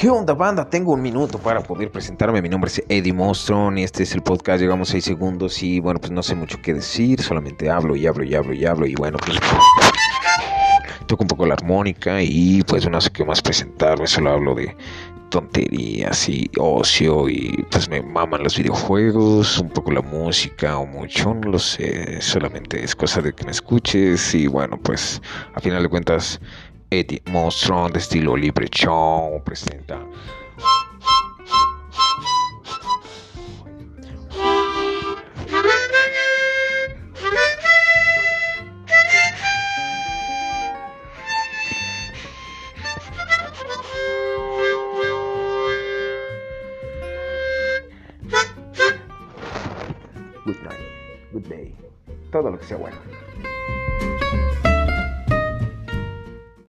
¿Qué onda, banda? Tengo un minuto para poder presentarme. Mi nombre es Eddie Mostron y este es el podcast. Llegamos seis segundos y bueno, pues no sé mucho qué decir. Solamente hablo y hablo y hablo y hablo y bueno, pues toco un poco la armónica y pues no sé qué más presentarme. Solo hablo de tonterías y ocio y pues me maman los videojuegos, un poco la música o mucho, no lo sé. Solamente es cosa de que me escuches y bueno, pues a final de cuentas Eddie Monstron de estilo libre show presenta. Good night, good day, todo lo que sea bueno.